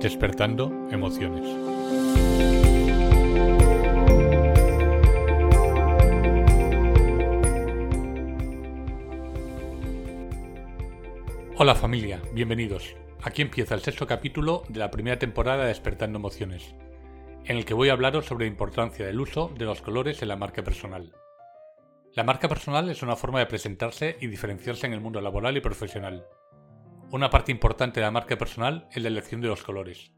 Despertando Emociones. Hola familia, bienvenidos. Aquí empieza el sexto capítulo de la primera temporada de Despertando Emociones, en el que voy a hablaros sobre la importancia del uso de los colores en la marca personal. La marca personal es una forma de presentarse y diferenciarse en el mundo laboral y profesional. Una parte importante de la marca personal es la elección de los colores.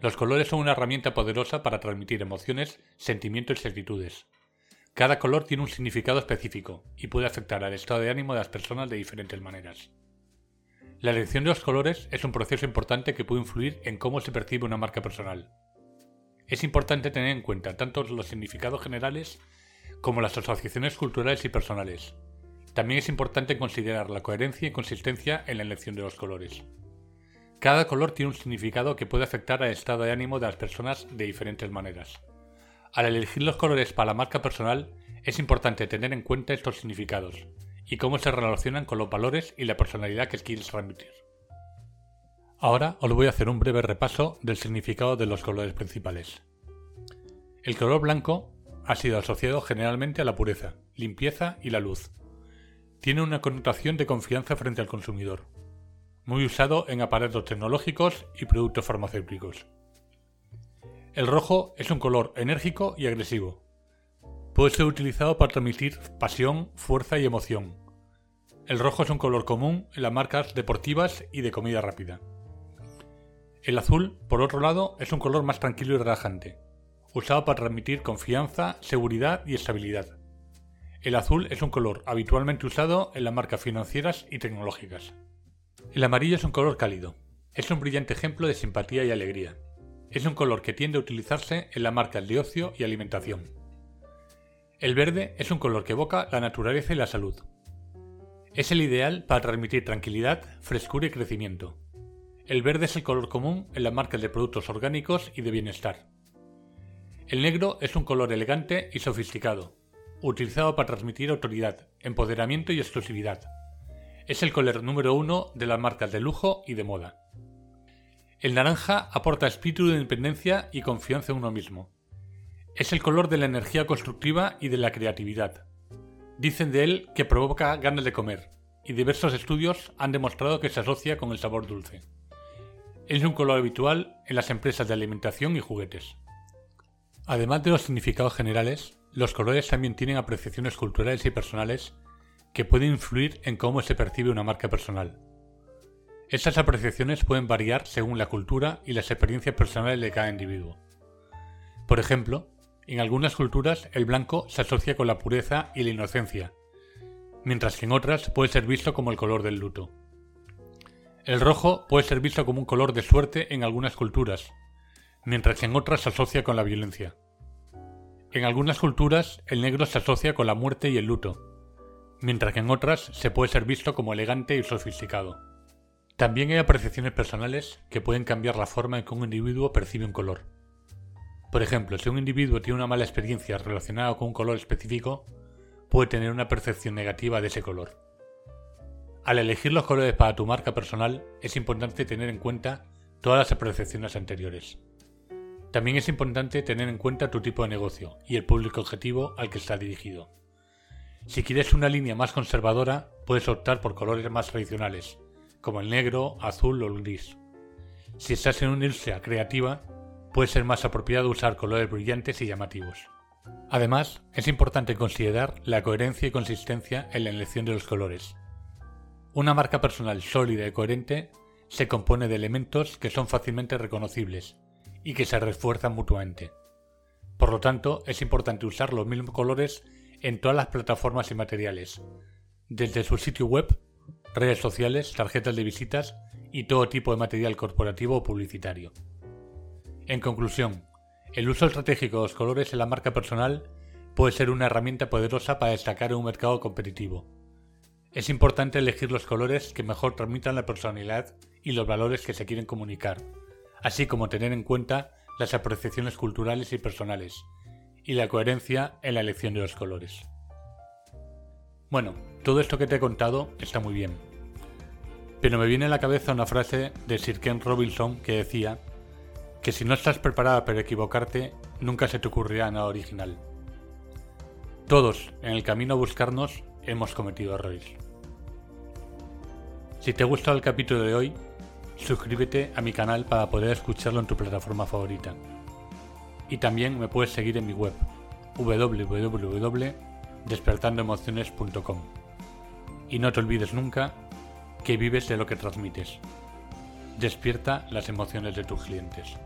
Los colores son una herramienta poderosa para transmitir emociones, sentimientos y actitudes. Cada color tiene un significado específico y puede afectar al estado de ánimo de las personas de diferentes maneras. La elección de los colores es un proceso importante que puede influir en cómo se percibe una marca personal. Es importante tener en cuenta tanto los significados generales como las asociaciones culturales y personales. También es importante considerar la coherencia y consistencia en la elección de los colores. Cada color tiene un significado que puede afectar al estado de ánimo de las personas de diferentes maneras. Al elegir los colores para la marca personal, es importante tener en cuenta estos significados, y cómo se relacionan con los valores y la personalidad que quieres transmitir. Ahora os voy a hacer un breve repaso del significado de los colores principales. El color blanco ha sido asociado generalmente a la pureza, limpieza y la luz. Tiene una connotación de confianza frente al consumidor, muy usado en aparatos tecnológicos y productos farmacéuticos. El rojo es un color enérgico y agresivo. Puede ser utilizado para transmitir pasión, fuerza y emoción, el rojo es un color común en las marcas deportivas y de comida rápida. El azul, por otro lado, es un color más tranquilo y relajante, usado para transmitir confianza, seguridad y estabilidad. El azul es un color habitualmente usado en las marcas financieras y tecnológicas. El amarillo es un color cálido. Es un brillante ejemplo de simpatía y alegría. Es un color que tiende a utilizarse en las marcas de ocio y alimentación. El verde es un color que evoca la naturaleza y la salud. Es el ideal para transmitir tranquilidad, frescura y crecimiento. El verde es el color común en las marcas de productos orgánicos y de bienestar. El negro es un color elegante y sofisticado, utilizado para transmitir autoridad, empoderamiento y exclusividad. Es el color número uno de las marcas de lujo y de moda. El naranja aporta espíritu de independencia y confianza en uno mismo. Es el color de la energía constructiva y de la creatividad. Dicen de él que provoca ganas de comer, y diversos estudios han demostrado que se asocia con el sabor dulce. Es un color habitual en las empresas de alimentación y juguetes. Además de los significados generales, los colores también tienen apreciaciones culturales y personales que pueden influir en cómo se percibe una marca personal. Estas apreciaciones pueden variar según la cultura y las experiencias personales de cada individuo. Por ejemplo, en algunas culturas el blanco se asocia con la pureza y la inocencia, mientras que en otras puede ser visto como el color del luto. El rojo puede ser visto como un color de suerte en algunas culturas, mientras que en otras se asocia con la violencia. En algunas culturas el negro se asocia con la muerte y el luto, mientras que en otras se puede ser visto como elegante y sofisticado. También hay apreciaciones personales que pueden cambiar la forma en que un individuo percibe un color. Por ejemplo, si un individuo tiene una mala experiencia relacionada con un color específico, puede tener una percepción negativa de ese color. Al elegir los colores para tu marca personal, es importante tener en cuenta todas las percepciones anteriores. También es importante tener en cuenta tu tipo de negocio y el público objetivo al que está dirigido. Si quieres una línea más conservadora, puedes optar por colores más tradicionales, como el negro, azul o el gris. Si estás en una industria creativa, puede ser más apropiado usar colores brillantes y llamativos. Además, es importante considerar la coherencia y consistencia en la elección de los colores. Una marca personal sólida y coherente se compone de elementos que son fácilmente reconocibles y que se refuerzan mutuamente. Por lo tanto, es importante usar los mismos colores en todas las plataformas y materiales, desde su sitio web, redes sociales, tarjetas de visitas y todo tipo de material corporativo o publicitario. En conclusión, El uso estratégico de los colores en la marca personal puede ser una herramienta poderosa para destacar en un mercado competitivo. Es importante elegir los colores que mejor transmitan la personalidad y los valores que se quieren comunicar, así como tener en cuenta las apreciaciones culturales y personales, y la coherencia en la elección de los colores. Bueno, todo esto que te he contado está muy bien, pero me viene a la cabeza una frase de Sir Ken Robinson que decía que si no estás preparada para equivocarte, nunca se te ocurrirá nada original. Todos, en el camino a buscarnos, hemos cometido errores. Si te ha gustado el capítulo de hoy, suscríbete a mi canal para poder escucharlo en tu plataforma favorita. Y también me puedes seguir en mi web www.despertandoemociones.com. Y no te olvides nunca que vives de lo que transmites. Despierta las emociones de tus clientes.